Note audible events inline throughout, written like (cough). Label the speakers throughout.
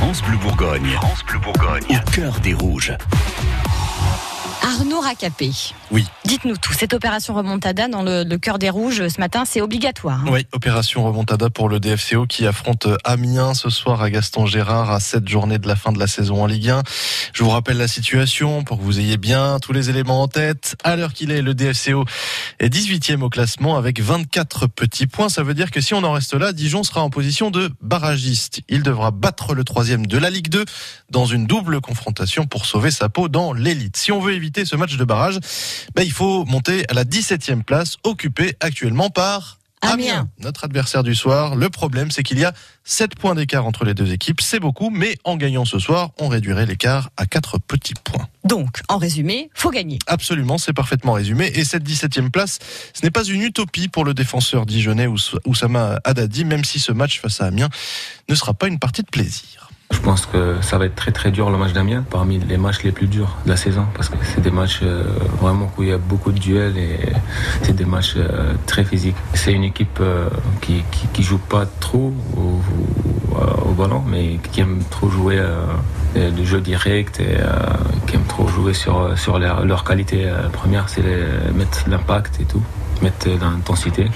Speaker 1: France Bleu Bourgogne. France Bleu Bourgogne. Au cœur des rouges.
Speaker 2: Arnaud Racapé.
Speaker 3: Oui.
Speaker 2: Dites-nous tout. Cette opération remontada dans le, le cœur des rouges ce matin, c'est obligatoire. hein
Speaker 3: Oui, opération remontada pour le DFCO qui affronte Amiens ce soir à Gaston Gérard à cette journée de la fin de la saison en Ligue 1. Je vous rappelle la situation pour que vous ayez bien tous les éléments en tête. À l'heure qu'il est, le DFCO est 18e au classement avec 24 petits points. Ça veut dire que si on en reste là, Dijon sera en position de barragiste. Il devra battre le troisième de la Ligue 2 dans une double confrontation pour sauver sa peau dans l'élite. Si on veut éviter ce match de barrage, ben, il faut monter à la 17e place, occupée actuellement par
Speaker 2: Amiens.
Speaker 3: notre adversaire du soir. Le problème, c'est qu'il y a 7 points d'écart entre les deux équipes. C'est beaucoup, mais en gagnant ce soir, on réduirait l'écart à 4 petits points.
Speaker 2: Donc, en résumé, faut gagner.
Speaker 3: Absolument, c'est parfaitement résumé. Et cette 17e place, ce n'est pas une utopie pour le défenseur dijonnais Ous- Oussama Haddadi, même si ce match face à Amiens ne sera pas une partie de plaisir.
Speaker 4: Je pense que ça va être très très dur le match d'Amiens, parmi les matchs les plus durs de la saison, parce que c'est des matchs euh, vraiment où il y a beaucoup de duels et c'est des matchs euh, très physiques. C'est une équipe euh, qui, qui, joue pas trop au, ballon, mais qui aime trop jouer du jeu direct et qui aime trop jouer sur, sur leur, leur qualité première, c'est mettre l'impact et tout, mettre l'intensité.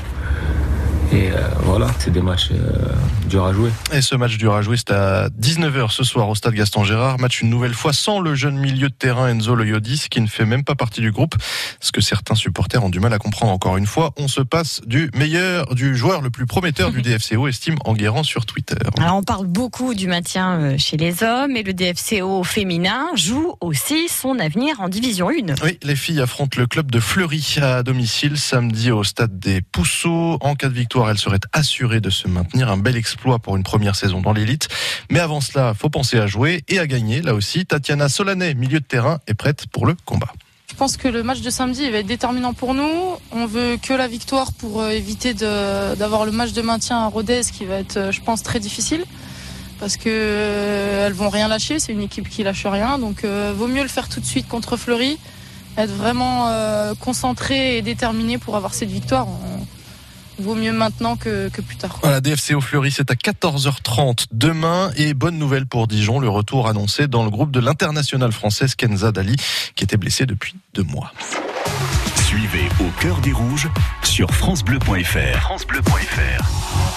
Speaker 4: Et euh, voilà, c'est des matchs euh, durs à jouer.
Speaker 3: Et ce match dur à jouer, c'est à 19h ce soir au stade Gaston Gérard. Match une nouvelle fois sans le jeune milieu de terrain Enzo Loyodis, qui ne fait même pas partie du groupe. Ce que certains supporters ont du mal à comprendre encore une fois. On se passe du meilleur, du joueur le plus prometteur du (laughs) DFCO, estime Enguerrand sur Twitter.
Speaker 2: Alors, on parle beaucoup du maintien euh, chez les hommes et le DFCO féminin joue aussi son avenir en division 1.
Speaker 3: Oui, les filles affrontent le club de Fleury à domicile samedi au stade des Pousseaux. En cas de victoire, elles seraient assurées de se maintenir. Un bel exploit pour une première saison dans l'élite. Mais avant cela, faut penser à jouer et à gagner. Là aussi, Tatiana Solanet, milieu de terrain, est prête pour le combat.
Speaker 5: Je pense que le match de samedi va être déterminant pour nous. On veut que la victoire pour euh, éviter d'avoir le match de maintien à Rodez qui va être, euh, je pense, très difficile. Parce que euh, elles vont rien lâcher, c'est une équipe qui lâche rien. Donc euh, vaut mieux le faire tout de suite contre Fleury, être vraiment euh, concentré et déterminé pour avoir cette victoire. Vaut mieux maintenant que, que plus tard.
Speaker 3: Voilà, DFCO Fleury, c'est à 14h30 demain. Et bonne nouvelle pour Dijon, le retour annoncé dans le groupe de l'internationale française Kenza Dali, qui était blessée depuis deux mois.
Speaker 1: Suivez Au cœur des rouges sur FranceBleu.fr. FranceBleu.fr.